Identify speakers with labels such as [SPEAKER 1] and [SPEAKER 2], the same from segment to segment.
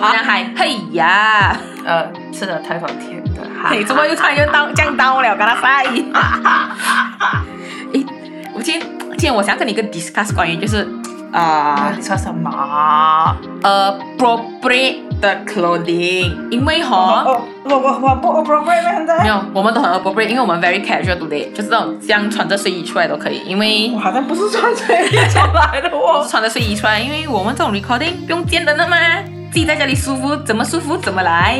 [SPEAKER 1] 怎么样嗨？嘿呀，
[SPEAKER 2] 呃，吃的太多甜的，哈
[SPEAKER 1] 你怎么又突然就当降刀了？跟他晒。诶，我今天今天我想跟你一个 discuss 关于就是啊
[SPEAKER 2] 你穿什么
[SPEAKER 1] ？appropriate 的 clothing，因为哈。
[SPEAKER 2] 哦，我我我不 appropriate 现在
[SPEAKER 1] 没有，我们都很 appropriate，因为我们 very casual today，就是这种这样穿着睡衣出来都可以，因为
[SPEAKER 2] 我好像不是穿睡衣出来的哦。
[SPEAKER 1] 我是 穿着睡衣出来，因为我们这种 recording 不用见人的嘛，自己在家里舒服，怎么舒服怎么来。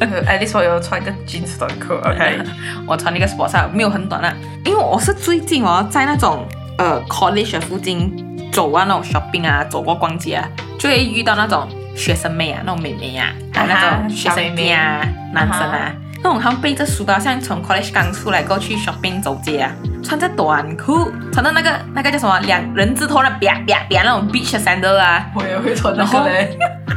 [SPEAKER 2] at least 我有穿一个 jeans 短裤，OK。
[SPEAKER 1] 我穿那个 sports 啊，没有很短啊，因为我是最近哦，在那种呃 college 的附近走啊，那种 shopping 啊，走过逛街啊，就会遇到那种学生妹啊，那种妹妹啊，啊那种学生妹啊，男生
[SPEAKER 2] 啊
[SPEAKER 1] 啊，那种他们背着书包，像从 college 刚出来过去 shopping 走街啊，穿着短裤，穿着那个那个叫什么两人字拖那啪啪啪那种 beach sandal 啊，
[SPEAKER 2] 我也会穿
[SPEAKER 1] 然后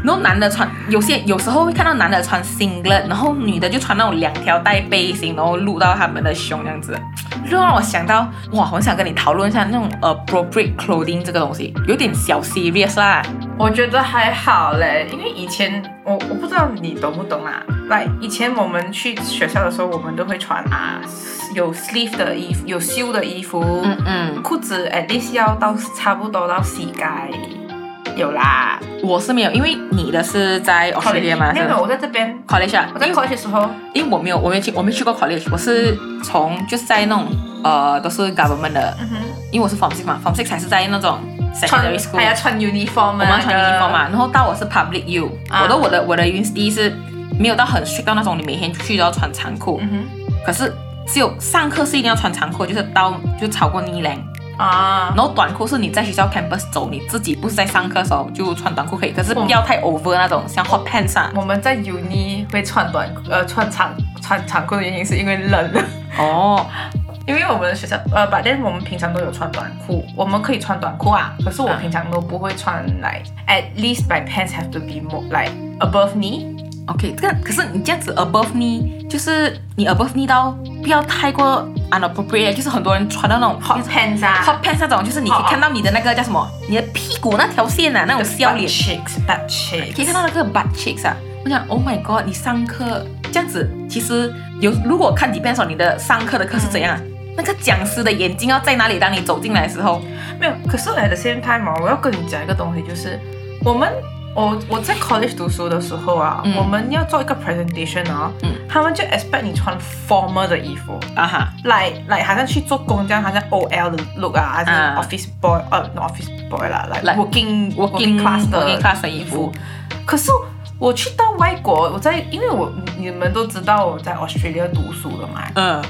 [SPEAKER 1] 然后男的穿，有些有时候会看到男的穿 singlet，然后女的就穿那种两条带背心，然后露到他们的胸这样子，就让我想到，哇，我很想跟你讨论一下那种 appropriate clothing 这个东西，有点小 serious 啦。
[SPEAKER 2] 我觉得还好嘞，因为以前我我不知道你懂不懂啊。来，以前我们去学校的时候，我们都会穿啊有 sleeve 的衣服，有袖的衣服，
[SPEAKER 1] 嗯嗯，
[SPEAKER 2] 裤子 at least 要到差不多到膝盖，有啦。
[SPEAKER 1] 我是没有，因为你的是在 Australia 嘛，
[SPEAKER 2] 没有我在这边
[SPEAKER 1] ，college 啊，
[SPEAKER 2] 我在
[SPEAKER 1] 因为
[SPEAKER 2] college 的时候，
[SPEAKER 1] 因为我没有，我没有去，我没去过 college，我是从就是在那种呃都是 government 的，
[SPEAKER 2] 嗯，
[SPEAKER 1] 因为我是 form six 嘛，form six 还是在那种 secondary school，
[SPEAKER 2] 还要穿 uniform 啊，
[SPEAKER 1] 我们要穿 uniform 嘛，然后到我是 public U，、
[SPEAKER 2] 啊。
[SPEAKER 1] 我的我的我的 university 是没有到很 strict 到那种你每天去都要穿长裤，
[SPEAKER 2] 嗯
[SPEAKER 1] 可是只有上课是一定要穿长裤，就是到就超过 knee length，
[SPEAKER 2] 哼，啊，
[SPEAKER 1] 然后短裤是你在学校 campus 走，你自己不是在上课的时候就穿短裤可以，可是不要太 over 那种像 hot pants 啊。
[SPEAKER 2] 我们在 uni 会穿短呃穿长穿长裤的原因是因为冷。
[SPEAKER 1] 哦，
[SPEAKER 2] 因为我们的学校，呃，反正我们平常都有穿短裤，我们可以穿短裤啊。可是我
[SPEAKER 1] 啊
[SPEAKER 2] 平常都不会穿来、at least my pants have to be more like above knee。
[SPEAKER 1] OK，这个可是你这样子 above knee，就是你 above knee 到不要太过 unappropriate，就是很多人穿到那种
[SPEAKER 2] hot pants 啊
[SPEAKER 1] hot pants 那种，就是你可以看到你的那个叫什么，你的屁股那条线啊，那种笑脸
[SPEAKER 2] ，cheeks，butt cheeks，
[SPEAKER 1] 可以看到那个 butt cheeks 啊。我想，Oh my god，你上课这样子，其实有如果看 depends on 你的上课的课是怎样啊，那个讲师的眼睛要在哪里？当你走进来的时候，
[SPEAKER 2] 没有。可是 at the same time 哦，我要跟你讲一个东西，就是我们。我我在 college 读书的时候啊，
[SPEAKER 1] 嗯
[SPEAKER 2] 我们要做一个 presentation 啊，
[SPEAKER 1] 嗯
[SPEAKER 2] 他们就 expect 你穿 formal 的衣服，
[SPEAKER 1] 啊哈，
[SPEAKER 2] 来来，好像去做工这样，好像 OL 的 look 啊，还是
[SPEAKER 1] 啊
[SPEAKER 2] office boy，呃、n o t office boy 啦，来
[SPEAKER 1] Like
[SPEAKER 2] working
[SPEAKER 1] working
[SPEAKER 2] class 的
[SPEAKER 1] working class 的衣服。
[SPEAKER 2] 可是我去到外国，我在因为我你们都知道我在 Australia 读书的嘛，
[SPEAKER 1] 嗯，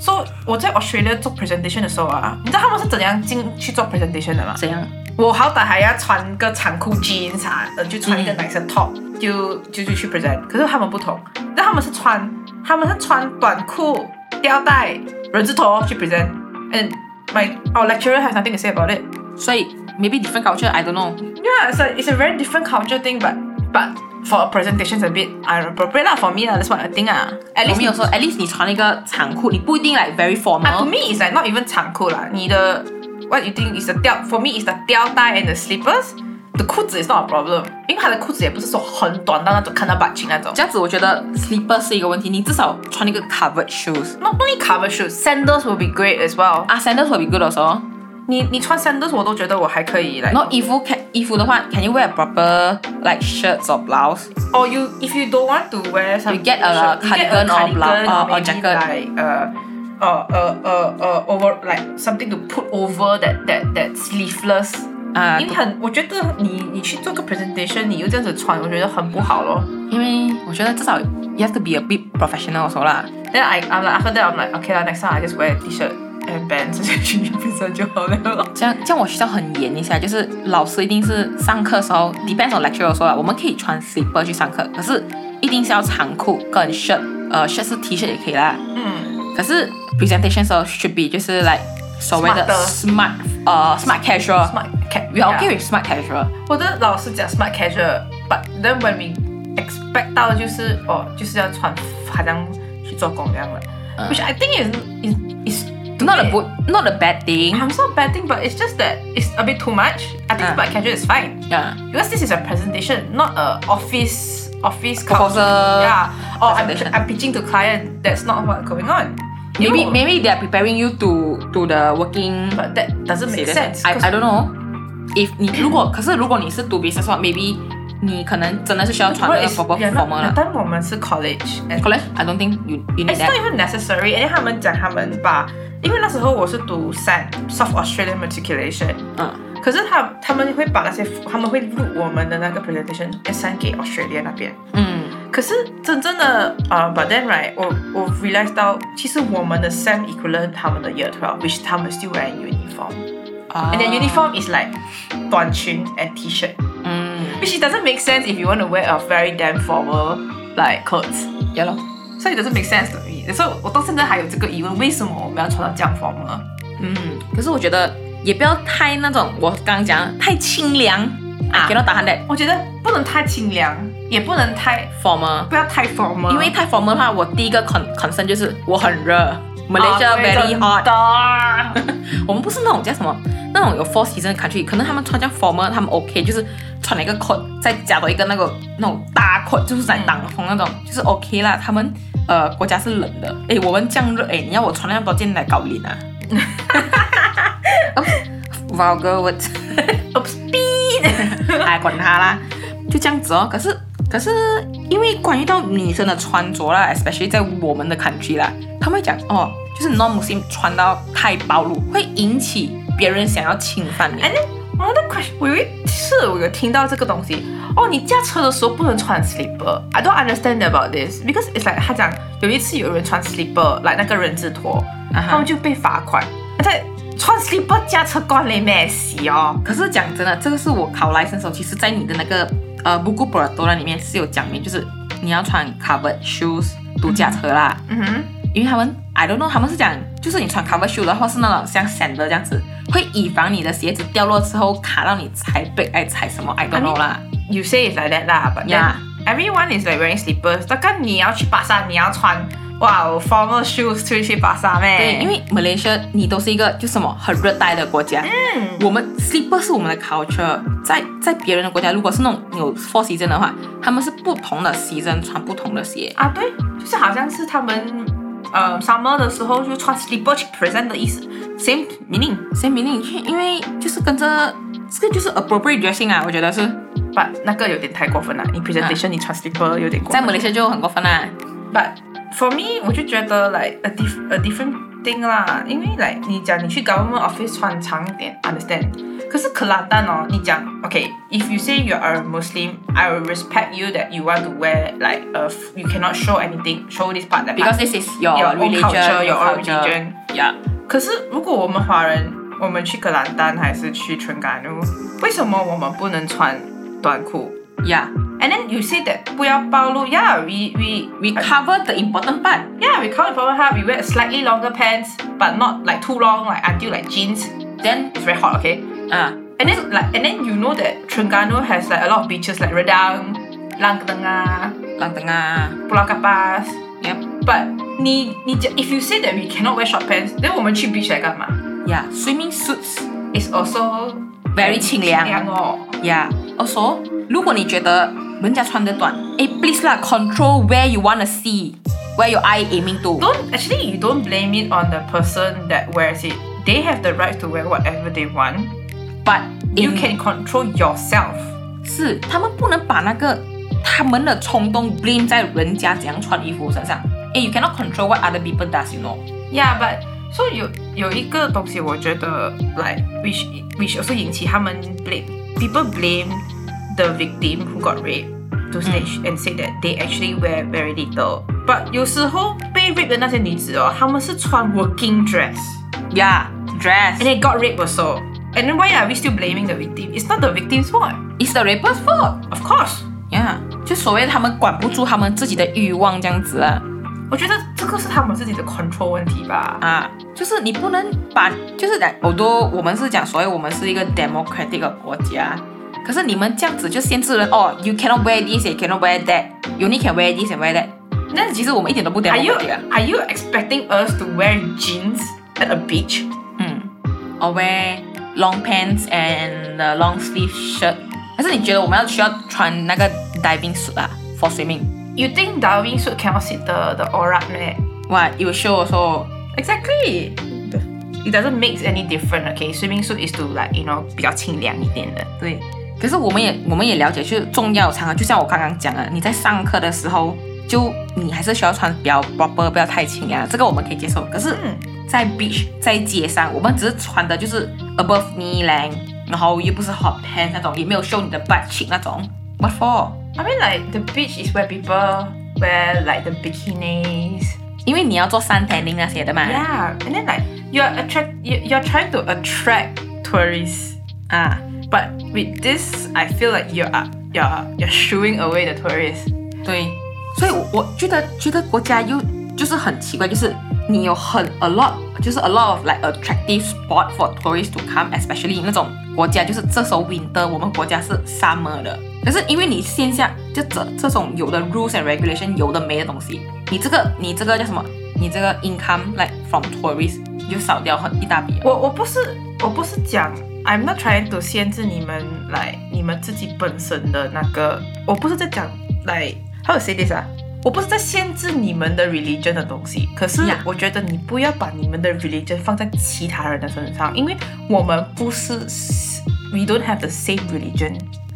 [SPEAKER 2] 所、以我在 Australia 做 presentation 的时候啊，你知道他们是怎样进去做 presentation 的吗？
[SPEAKER 1] 怎样？
[SPEAKER 2] 我好歹还要穿个长裤 jeans 啊，呃，就穿一个
[SPEAKER 1] 嗯
[SPEAKER 2] nice top，、就就就去 present。可是他们不同，那他们是穿他们是穿短裤、吊带、人字拖去 present。And my our lecturer has nothing to say about it.
[SPEAKER 1] 所以 maybe different culture，I don't know。
[SPEAKER 2] Yeah, it's a it's a very different culture thing, but but for a presentation it's a bit inappropriate 啦 for me 啦，that's what I think 啊。At
[SPEAKER 1] 我
[SPEAKER 2] least
[SPEAKER 1] 们有说，at least 你穿一个长裤，你不一定 like very
[SPEAKER 2] 啊，to
[SPEAKER 1] formal。
[SPEAKER 2] me is like not even 长裤啦，你的 what you think is the 吊，for me is the 吊带 and the slippers。的裤子 is not a problem，因为他的裤子也不是说很短到那种看到 butt cheek 那种。
[SPEAKER 1] 这样子我觉得 slipper 是一个问题，你至少穿一个 covered shoes。
[SPEAKER 2] Not only cover shoes, sandals will be great as well。
[SPEAKER 1] 啊，sandals will be good also。
[SPEAKER 2] 你你穿 sandals 我都觉得我还可以来。
[SPEAKER 1] 然后衣服 can 衣服的话，can you wear a proper like shirts or blouse？
[SPEAKER 2] Or you if you don't want to wear some
[SPEAKER 1] You get a
[SPEAKER 2] shirt, you get
[SPEAKER 1] cardigan or
[SPEAKER 2] cardigan
[SPEAKER 1] blouse- or- or
[SPEAKER 2] maybe
[SPEAKER 1] jacket.
[SPEAKER 2] like uh uh uh uh uh over like something to put over that that that sleeveless。
[SPEAKER 1] 啊，
[SPEAKER 2] 因为很，我觉得你你去做个 presentation，你又这样子穿，我觉得很不好咯。
[SPEAKER 1] 因为我觉得至少 you have to be a bit professional also 啦。
[SPEAKER 2] Then I I'm like after that I'm like okay 啦，next time I just wear t-shirt and pants 直接去 present 就好了。
[SPEAKER 1] 这样这样我学校很严一下，就是老师一定是上课的时候，depends on lecturer 说啦，我们可以穿 slipper 去上课，可是一定是要长裤跟 shirt，呃 shirt 是 T 恤也可以啦。
[SPEAKER 2] 嗯，
[SPEAKER 1] 可是 presentation 时候 should be 就是 like 所谓的 smart，呃 smart casual。
[SPEAKER 2] smart cat
[SPEAKER 1] We are okay with smart casual。
[SPEAKER 2] 我的老师讲 smart casual，but then when we expect 到的就是哦，就是要穿好像去做工这样的、
[SPEAKER 1] 嗯
[SPEAKER 2] w h i c h I think is is is to
[SPEAKER 1] not a
[SPEAKER 2] me.
[SPEAKER 1] good, not a bad thing.
[SPEAKER 2] I'm not bad thing, but it's just that it's a bit too much. I think
[SPEAKER 1] Ah.
[SPEAKER 2] smart casual is fine
[SPEAKER 1] Yeah.
[SPEAKER 2] because this is a presentation, not a office office
[SPEAKER 1] Proposal
[SPEAKER 2] culture. Yeah. Or I'm,
[SPEAKER 1] presentation.
[SPEAKER 2] I'm pitching to client. That's not what's going on. You
[SPEAKER 1] Maybe
[SPEAKER 2] know,
[SPEAKER 1] maybe they are preparing you to to the working.
[SPEAKER 2] but that doesn't make sense.
[SPEAKER 1] I
[SPEAKER 2] cause-
[SPEAKER 1] I don't know. If 你如果可是如果你是读 business 的话，maybe 你可能真的是需要穿那
[SPEAKER 2] Well,
[SPEAKER 1] 个
[SPEAKER 2] it's-
[SPEAKER 1] proper
[SPEAKER 2] yeah,
[SPEAKER 1] formal
[SPEAKER 2] not-
[SPEAKER 1] 了。
[SPEAKER 2] 但我们是 college and
[SPEAKER 1] College I don't think you you need
[SPEAKER 2] It's not
[SPEAKER 1] that.
[SPEAKER 2] even necessary. 因为他们讲他们把，因为那时候我是读 SAT South Australian Matriculation，
[SPEAKER 1] 嗯
[SPEAKER 2] 可是他他们会把那些他们会录我们的那个 presentation send 给 Australia 那边。
[SPEAKER 1] 嗯
[SPEAKER 2] 可是真正的呃、b u t then right，我我 realize 到其实我们的 SAM equivalent 他们的 Year Twelve，which 他们 still wearing uniform，and
[SPEAKER 1] 啊
[SPEAKER 2] then uniform is like 短裙 and T-shirt。
[SPEAKER 1] 嗯
[SPEAKER 2] Which it doesn't make sense if you want to wear a very damn formal like
[SPEAKER 1] clothes.，yeah 咯
[SPEAKER 2] ，So it doesn't make sense to me. 所以我到现在还有这个疑问，为什么我们要穿到这样 formal？
[SPEAKER 1] 嗯，可是我觉得也不要太那种我刚刚讲的太清凉啊，cannot tahan that
[SPEAKER 2] 我觉得不能太清凉，也不能太
[SPEAKER 1] formal，
[SPEAKER 2] 不要太 formal，
[SPEAKER 1] 因为太 formal 的话，我第一个 con concern 就是我很热，Malaysia very hot。我们不是那种叫什么，那种有 four season 的 country，可能他们穿这样 formal，他们 OK，就是穿了一个 coat，再加多一个那个那种大 coat，就是在挡风那种，就是 OK 啦。他们呃国家是冷的，诶，我们降热，诶，你要我穿那么多件来搞脸啊？Vulgar
[SPEAKER 2] words，Oops, speed
[SPEAKER 1] 哎，管他啦，就这样子哦。可是可是因为关于到女生的穿着啦，especially 在我们的 country 啦，他们会讲哦，就是 normal SIM 穿到太暴露，会引起别人想要侵犯你。
[SPEAKER 2] 哎，我的天我有一次我有听到这个东西，哦，你驾车的时候不能穿 slipper，I don't understand about this，because it's like 他讲有一次有人穿 slipper 来那个人字拖他们就被罚款，在。穿 slipper 驾车关你咩事哦？
[SPEAKER 1] 可是讲真的，这个是我考 license，其实在你的那个呃 b u k u p r a d o 里面是有讲明，就是你要穿 covered shoes 度假车啦。
[SPEAKER 2] 嗯哼，
[SPEAKER 1] 因为他们 I don't know，他们是讲，就是你穿 covered shoe 的话是那种像 sandal 这样子，会以防你的鞋子掉落之后卡到你踩背哎踩什么 I don't know 啦。
[SPEAKER 2] You say it's like that 啦，but
[SPEAKER 1] Yeah.
[SPEAKER 2] everyone is like wearing slippers。但看你要去巴萨，你要穿哇哦 formal shoes 出去巴萨咩？
[SPEAKER 1] 对，因为 Malaysia 你都是一个就什么很热带的国家，
[SPEAKER 2] 嗯
[SPEAKER 1] 我们 slipper 是我们的 culture，在在别人的国家，如果是那种有 four season 的话，他们是不同的 season 穿不同的鞋。
[SPEAKER 2] 啊对，就是好像是他们呃 summer 的时候就穿 slipper 去 present 的意思，same meaning。
[SPEAKER 1] same meaning，因为就是跟着这个就是 appropriate dressing 啊，我觉得是
[SPEAKER 2] but 那个有点太过分了，你 presentation 你穿 slipper 有点过
[SPEAKER 1] 在。Malaysia 就很过分啦。
[SPEAKER 2] But for me，我就觉得 like a diff a different thing 啦，因为 like 你讲你去 government office 穿长一点，understand。可是克拉丹哦，你讲 OK，if、you say you are a Muslim，I will respect you that you want to wear like a f- you cannot show anything show this part that
[SPEAKER 1] Because
[SPEAKER 2] part.
[SPEAKER 1] this is your,
[SPEAKER 2] Your own
[SPEAKER 1] religion,
[SPEAKER 2] culture, your own
[SPEAKER 1] culture.
[SPEAKER 2] religion.
[SPEAKER 1] Yeah.
[SPEAKER 2] 可是如果我们华人，我们去格兰丹还是去春干路，为什么我们不能穿短裤
[SPEAKER 1] Yeah.
[SPEAKER 2] ？And then you say that 不要暴露，Yeah，we we
[SPEAKER 1] We cover the important part.
[SPEAKER 2] Yeah, we cover problem hard. We wear slightly longer pants, but not like too long, like until like jeans. Then it's very hot, okay?
[SPEAKER 1] 啊
[SPEAKER 2] And then like and then you know that Terengganu has like a lot of beaches like Redang, Langtengah,
[SPEAKER 1] 浪灯啊
[SPEAKER 2] Pulau Kapas.
[SPEAKER 1] Yep.
[SPEAKER 2] But 你你讲 if you say that we cannot wear short pants, then 我们去 beach 来干嘛
[SPEAKER 1] Yeah. Swimming suits.
[SPEAKER 2] It's also
[SPEAKER 1] Very 清凉
[SPEAKER 2] 清凉哦。
[SPEAKER 1] Yeah. Also，如果你觉得 人家穿得短，哎，please 啦，control where you wanna see, where your eye aiming to.
[SPEAKER 2] Don't actually you don't blame it on the person that wears it. They have the right to wear whatever they want.
[SPEAKER 1] But
[SPEAKER 2] You
[SPEAKER 1] in-
[SPEAKER 2] can control yourself.
[SPEAKER 1] 是他们不能把那个他们的冲动 blame 在人家怎样穿衣服身上。哎，you cannot control what other people does, you know.
[SPEAKER 2] Yeah, but so 有有一个东西，我觉得 like which which also 引起他们 blame people blame the victim who got raped to stage、and say that they actually wear very little. But 有时候被 rape 的那些女子哦，她们是穿 working dress
[SPEAKER 1] Yeah, dress.
[SPEAKER 2] and they got raped also. And then why are we still blaming the victim? It's not the victim's fault.
[SPEAKER 1] It's the rapper's fault.
[SPEAKER 2] Of course.
[SPEAKER 1] Yeah，就所谓他们管不住他们自己的欲望这样子啊。
[SPEAKER 2] 我觉得这个是他们自己的 control 问题吧。
[SPEAKER 1] 啊，就是你不能把，就是来，我都我们是讲，所以我们是一个 democratic 的国家， 可是你们这样子就限制人哦，you cannot wear this, you cannot wear that, you only can wear this and wear that。那其实我们一点都不
[SPEAKER 2] Are you
[SPEAKER 1] democratic 啊。
[SPEAKER 2] are you expecting us to wear jeans at a beach.
[SPEAKER 1] 嗯，or wear long pants and a long sleeve shirt。还是你觉得我们要需要穿那个 diving suit 啊，for swimming？
[SPEAKER 2] You think diving suit cannot see the the aura 咩
[SPEAKER 1] What you show also
[SPEAKER 2] Exactly. It doesn't make any different. Okay, swimming suit is to like you know 比较清凉一点的。
[SPEAKER 1] 对， 可是我们也我们也了解，就是重要场合，就像我刚刚讲的，你在上课的时候，就你还是需要穿比较 proper，不要太轻啊，这个我们可以接受。可是，
[SPEAKER 2] 嗯
[SPEAKER 1] 在 beach 在街上，我们只是穿的就是 above knee length，然后又不是 hot pants 那种，也没有 show 你的 butt cheek 那种。What
[SPEAKER 2] for？I mean like the beach is where people wear like the bikinis.
[SPEAKER 1] 因为你要做 sun tanning 那些的嘛。
[SPEAKER 2] Yeah, and then like you're attract you, you're trying to attract tourists.
[SPEAKER 1] 啊，
[SPEAKER 2] But with this, I feel like you're you're you're shooing away the tourists.
[SPEAKER 1] 对，所以我我觉得觉得国家又就是很奇怪，就是你有很 a lot，就是 a lot of like attractive spot for tourists to come，especially 那种国家就是这时候 winter，我们国家是 summer 的，可是因为你线下就这这种有的 rules and regulation 有的没的东西，你这个你这个叫什么？你这个 income like from tourists 你就少掉很一大笔。
[SPEAKER 2] 我我不是我不是讲 ，I'm not trying to 限制你们来你们自己本身的那个，我不是在讲来 how to say this 啊，我不是在限制你们的 religion 的东西，可是
[SPEAKER 1] Yeah
[SPEAKER 2] 我觉得你不要把你们的 religion 放在其他人的身上，因为我们不是 we don't have the same religion，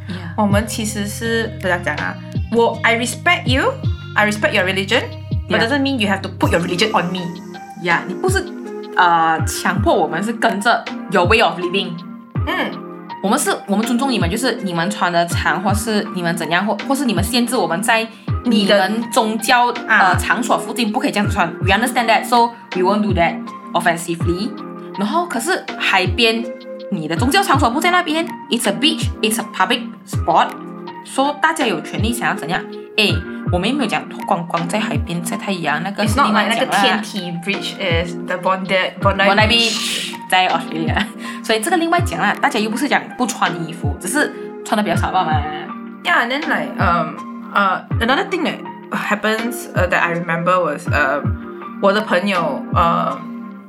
[SPEAKER 1] Yeah
[SPEAKER 2] 我们其实是怎样讲啊？我 I respect you, I respect your religion, but
[SPEAKER 1] Yeah.
[SPEAKER 2] doesn't mean you have to put your religion on me.
[SPEAKER 1] 呀你不是呃强迫我们是跟着 your way of living。
[SPEAKER 2] 嗯，
[SPEAKER 1] 我们是，我们尊重你们，就是你们穿的长，或是你们怎样，或或是你们限制我们在你
[SPEAKER 2] 你的
[SPEAKER 1] 们宗教
[SPEAKER 2] 啊
[SPEAKER 1] 呃场所附近不可以这样子穿。We understand that, so we won't do that offensively. 然后可是海边，你的宗教场所不在那边，It's a beach, it's a public spot. 说大家有权利想要怎样？诶，我们也没有讲光光在海边晒太阳，那个是另外
[SPEAKER 2] like 那个
[SPEAKER 1] 讲啦
[SPEAKER 2] 天体 bridge is the Bondi Bondi
[SPEAKER 1] Bondi Beach 在 Australia，所以这个另外讲啦，大家又不是讲不穿衣服，只是穿的比较少罢嘛。
[SPEAKER 2] Yeah, and then like um uh another thing that happens uh, that I remember was um 我的朋友呃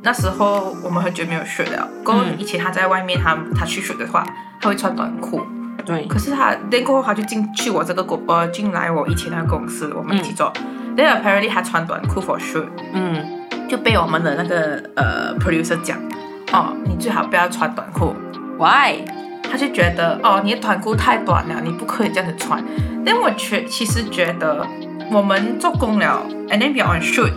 [SPEAKER 2] 那时候我们很久没有 shoot 了，过后
[SPEAKER 1] 嗯
[SPEAKER 2] 以前他在外面他他去 shoot 的话，他会穿短裤，
[SPEAKER 1] 对，
[SPEAKER 2] 可是他 then 过后他就进去我这个公呃进来我以前那个公司，我们一起做。Then apparently 他穿短裤 for shoot，
[SPEAKER 1] 嗯，
[SPEAKER 2] 就被我们的那个呃 producer 讲，哦，你最好不要穿短裤。
[SPEAKER 1] Why？
[SPEAKER 2] 他就觉得哦，你的短裤太短了，你不可以这样子穿。但我觉其实觉得我们做工了，and then we are on shoot.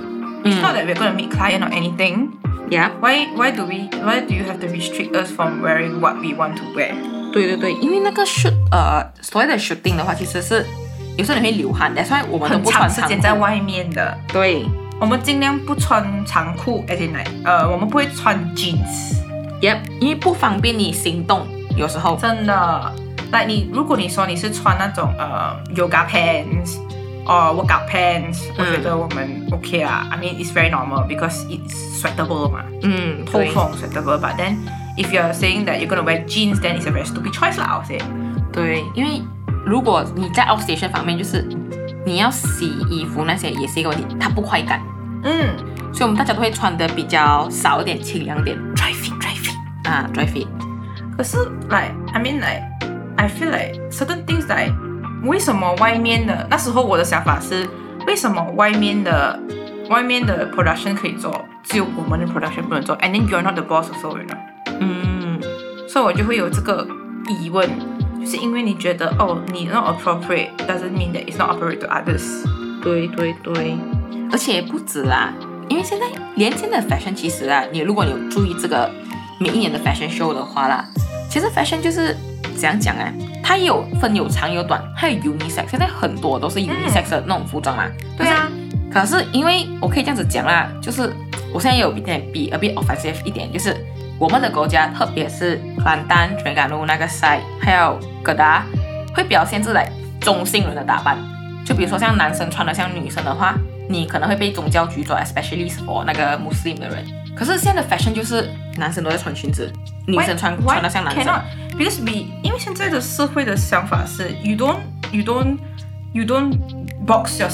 [SPEAKER 2] It's not that we're to meet client or anything.
[SPEAKER 1] Yeah，Why
[SPEAKER 2] why do we why do you have to restrict us from wearing what we want to wear?
[SPEAKER 1] 对对对，因为那个 shoot 呃所谓的 shooting 的话，其实是有时候你会流汗的，所以我们都不穿
[SPEAKER 2] 长时间在外面的，
[SPEAKER 1] 对
[SPEAKER 2] 我们尽量不穿长裤，as in like 呃，我们不会穿 jeans。
[SPEAKER 1] ，Yep，因为不方便你行动，有时候
[SPEAKER 2] 真的，like 你如果你说你是穿那种呃 yoga pants 或 workout pants，、我觉得我们 OK 啊。I mean it's very normal because it's sweatable 嘛，
[SPEAKER 1] 嗯，对
[SPEAKER 2] 透风 sweatable。But then if you're saying that you're gonna wear jeans, then it's a very stupid choice 啦，我 say。
[SPEAKER 1] 对，因为如果你在 outstation 方面，就是你要洗衣服那些也是一个问题，它不快干，
[SPEAKER 2] 嗯
[SPEAKER 1] 所以我们大家都会穿的比较少一点、清凉点
[SPEAKER 2] ，dry fit dry fit。
[SPEAKER 1] 啊，dry fit。
[SPEAKER 2] 可是 like I mean like I feel like certain things like 为什么外面的那时候我的想法是为什么外面的外面的 production 可以做，只有我们的 production 不能做，and then you're not the boss also you know，
[SPEAKER 1] 嗯，
[SPEAKER 2] 所以我就会有这个疑问，就是因为你觉得哦你 not appropriate doesn't mean that it's not appropriate to others。
[SPEAKER 1] 对对对，而且不止啦，因为现在年轻的 fashion 其实啊，你如果你有注意这个每一年的 fashion show 的话啦，其实 fashion 就是怎样讲啊，它也有分有长有短，还有 unisex，现在很多都是 unisex 的那种服装嘛。
[SPEAKER 2] 对啊，
[SPEAKER 1] 可是因为我可以这样子讲啦，就是我现在有一点比 a bit offensive 一点，就是我们的国家，特别是兰丹、全感路那个 side，还有哥达，会比较限制来中性人的打扮。就比如说像男生穿的像女生的话，你可能会被宗教局抓，especially for 那个 Muslim 的人。可是现在的 fashion 就是男生都在穿裙子，女生穿穿的像男生。
[SPEAKER 2] Because we 因为现在的社会的想法是 you don't you don't you don't box your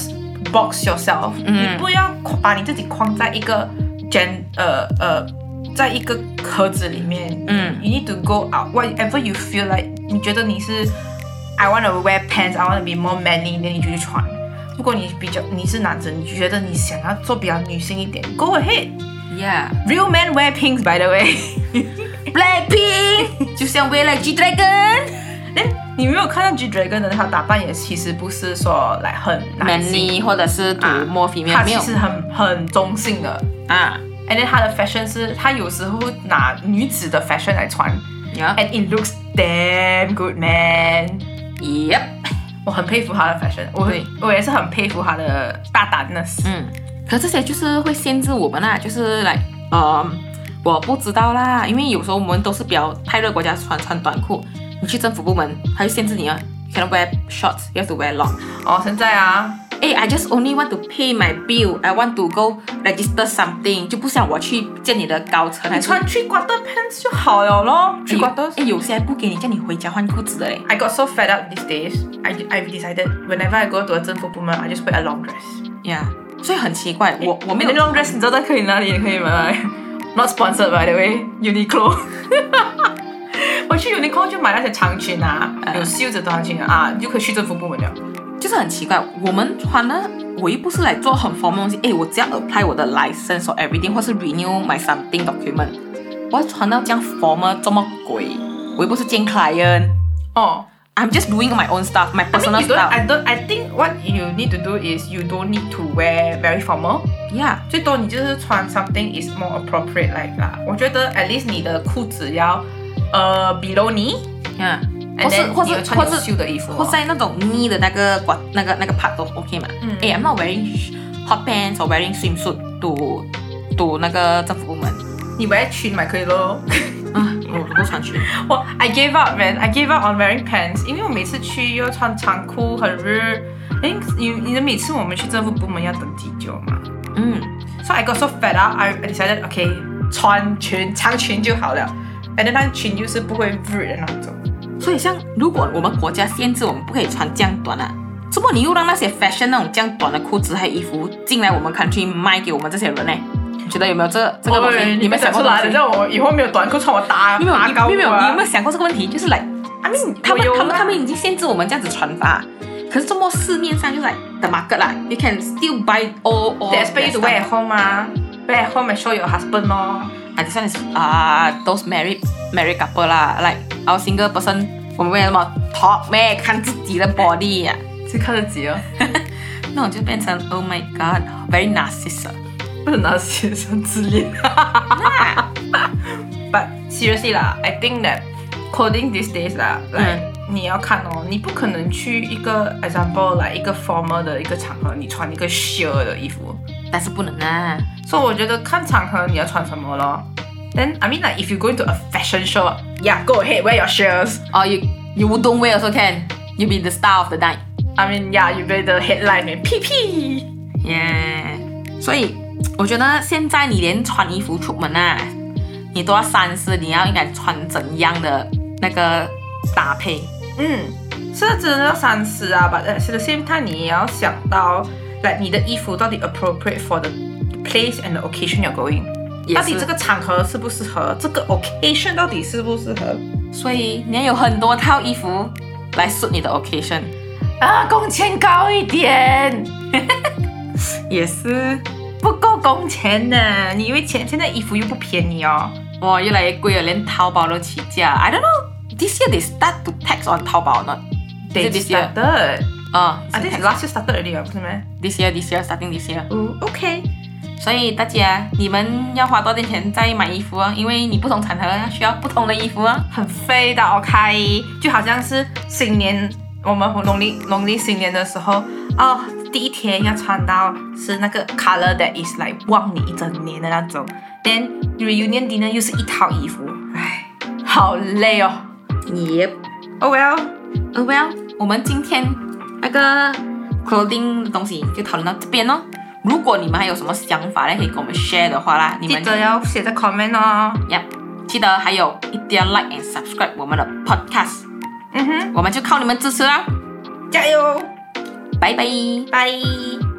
[SPEAKER 2] box yourself，、
[SPEAKER 1] 嗯
[SPEAKER 2] 你不要把你自己框在一个 gen 呃呃在一个盒子里面，
[SPEAKER 1] 嗯
[SPEAKER 2] you need to go out whatever you feel like，你觉得你是 I want to wear pants, I want to be more manly，那你就去穿。如果你比较你是男生，你就觉得你想要做比较女性一点，Go ahead。
[SPEAKER 1] ，Yeah。
[SPEAKER 2] Real men wear pinks, by the way。
[SPEAKER 1] Blackpink 就像为了 G Dragon
[SPEAKER 2] 哎，你没有看到 G Dragon 的他打扮也其实不是说来很男性
[SPEAKER 1] manly 或者是涂
[SPEAKER 2] 啊
[SPEAKER 1] 抹里面
[SPEAKER 2] 实很很中性的。
[SPEAKER 1] 啊
[SPEAKER 2] And then 他的 fashion 是，他有时候会拿女子的 fashion 来穿，Yeah，，and it looks damn good, man。
[SPEAKER 1] Yep，
[SPEAKER 2] 我很佩服他的 fashion，我
[SPEAKER 1] 对
[SPEAKER 2] 我也是很佩服他的大胆 ness。
[SPEAKER 1] 嗯，可这些就是会限制我们啦，就是来，呃，我不知道啦，因为有时候我们都是比较太热国家穿穿短裤，你去政府部门，他就限制你啊 cannot wear shorts, have to wear long。
[SPEAKER 2] 哦，现在啊，
[SPEAKER 1] 哎，I just only want to pay my bill, I want to go register something，就不像我去见你的高层，还是
[SPEAKER 2] 你穿 three quarter pants 就好了咯。
[SPEAKER 1] 哎
[SPEAKER 2] three
[SPEAKER 1] 有
[SPEAKER 2] quarters。
[SPEAKER 1] 哎，有些还不给你，叫你回家换裤子的嘞。
[SPEAKER 2] I got so fed up these days. I I've decided whenever I go to a 政府部门，I just wear a long dress.
[SPEAKER 1] 呀所以很奇怪，我我没有
[SPEAKER 2] 那 long dress，你知道在可以哪里可以买？Not sponsored by the way. Uniqlo. 我去 Uniqlo 就买那些长裙啊，
[SPEAKER 1] 嗯
[SPEAKER 2] 有袖子的长裙啊，你就可以去政府部门了。
[SPEAKER 1] 就是很奇怪，我们穿的我又不是来做很 formal 的东西，诶，我只要 apply 我的 license or everything，或是 renew my something document，我要穿到这样 formal 这么鬼，我又不是见 client。
[SPEAKER 2] 哦。
[SPEAKER 1] I'm just doing my own stuff, my
[SPEAKER 2] I mean,
[SPEAKER 1] personal
[SPEAKER 2] you don't,
[SPEAKER 1] stuff.
[SPEAKER 2] I don't. I think what you need to do is you don't need to wear very formal.
[SPEAKER 1] Yeah，
[SPEAKER 2] 最多你就是穿 something is more appropriate like 啦。我觉得 at least 你的裤子要呃 below knee，
[SPEAKER 1] yeah，
[SPEAKER 2] and
[SPEAKER 1] 或是或是或是。或在那种 knee 的那个管那个那个 part 都 OK 嘛。
[SPEAKER 2] 嗯
[SPEAKER 1] 诶 i m not wearing hot pants or wearing swimsuit to to 那个政府部门。
[SPEAKER 2] 你 wear 裙买可以咯。
[SPEAKER 1] 啊，我我不穿裙。
[SPEAKER 2] 我 I gave up man, I gave up on wearing pants，因为我每次去又要穿长裤，很热。哎，你你的每次我们去政府部门要等几久嘛
[SPEAKER 1] 嗯。
[SPEAKER 2] ？So I got so fed up, I decided okay 穿裙长裙就好了。And then 那裙就是不会热的那种。
[SPEAKER 1] 所以像如果我们国家限制我们不可以穿这样短啊，怎么你又让那些 fashion 那种这样短的裤子还有衣服进来我们 country 卖给我们这些人呢？你觉得有没有这这个东西？
[SPEAKER 2] 你
[SPEAKER 1] 有没有想过
[SPEAKER 2] 出来，
[SPEAKER 1] 这个东西？
[SPEAKER 2] 你知道我以后没有短裤穿，我打
[SPEAKER 1] 没有
[SPEAKER 2] 打高
[SPEAKER 1] 你没有
[SPEAKER 2] 我啊
[SPEAKER 1] 你有没有想过这个问题？就是来
[SPEAKER 2] I mean
[SPEAKER 1] 他们他们他们已经限制我们这样子穿法，可是这么市面上就是 like the market 啦，you can still buy all all.
[SPEAKER 2] They expect you to wear at home 啊，wear at home and show your husband 咯。
[SPEAKER 1] Ah, this one is 啊、those married married couple 啦，like our single person，我们为什么 top 咩？看自己的 body 呀、
[SPEAKER 2] 是看得起哦，
[SPEAKER 1] 那种就变成 Oh my God，very narcissist 啊。
[SPEAKER 2] 不能拿学生自恋。But seriously 啦，I think that clothing these days 啦，来、你要看哦，你不可能去一个 example 来一个 formal 的一个场合，你穿一个 sheer 的衣服。
[SPEAKER 1] 但是不能啊。
[SPEAKER 2] 所以我觉得看场合你要穿什么咯。Then I mean like if you go into a fashion show, yeah, go ahead, wear your sheers.
[SPEAKER 1] Or you you don't wear also can. You be the star of the night.
[SPEAKER 2] I mean yeah, you wear the headline and P P.。
[SPEAKER 1] Yeah. 所以我觉得现在你连穿衣服出门啊，你都要三思，你要应该穿怎样的那个搭配。
[SPEAKER 2] 嗯，是真的要三思啊，but at the same time 你也要想到，来你的衣服到底 appropriate for the place and the occasion you're going，到底这个场合适不适合，这个 occasion 到底适不适合
[SPEAKER 1] 所以你要有很多套衣服来 suit 你的 occasion。
[SPEAKER 2] 啊？工钱高一点，
[SPEAKER 1] 也是，
[SPEAKER 2] 不够工钱呢。你以为钱现在衣服又不便宜哦？
[SPEAKER 1] 哇，越来越贵了，连淘宝都起价。I don't know. This year they start to tax on 淘宝
[SPEAKER 2] They
[SPEAKER 1] it this year?
[SPEAKER 2] started.
[SPEAKER 1] 啊、
[SPEAKER 2] I think last year started already 啊，不是吗
[SPEAKER 1] ？this year, this year, starting this year.
[SPEAKER 2] 哦，OK。
[SPEAKER 1] 所以大家，你们要花多点钱再买衣服啊，因为你不同场合需要不同的衣服啊。
[SPEAKER 2] 很飞的 OK，就好像是新年，我们农历农历新年的时候，哦，第一天要穿到是那个 color that is like 望你一整年的那种，then reunion dinner 又是一套衣服，唉，好累哦。
[SPEAKER 1] Yep.
[SPEAKER 2] Oh
[SPEAKER 1] well，Oh well，我们今天那个 clothing 的东西就讨论到这边哦。如果你们还有什么想法呢，可以跟我们 share 的话啦，你们
[SPEAKER 2] 记得要写在 comment 哦。
[SPEAKER 1] Yep，记得还有一定要 like and subscribe 我们的 podcast，
[SPEAKER 2] 嗯哼，
[SPEAKER 1] 我们就靠你们支持啦，
[SPEAKER 2] 加油，
[SPEAKER 1] 拜拜。
[SPEAKER 2] 拜。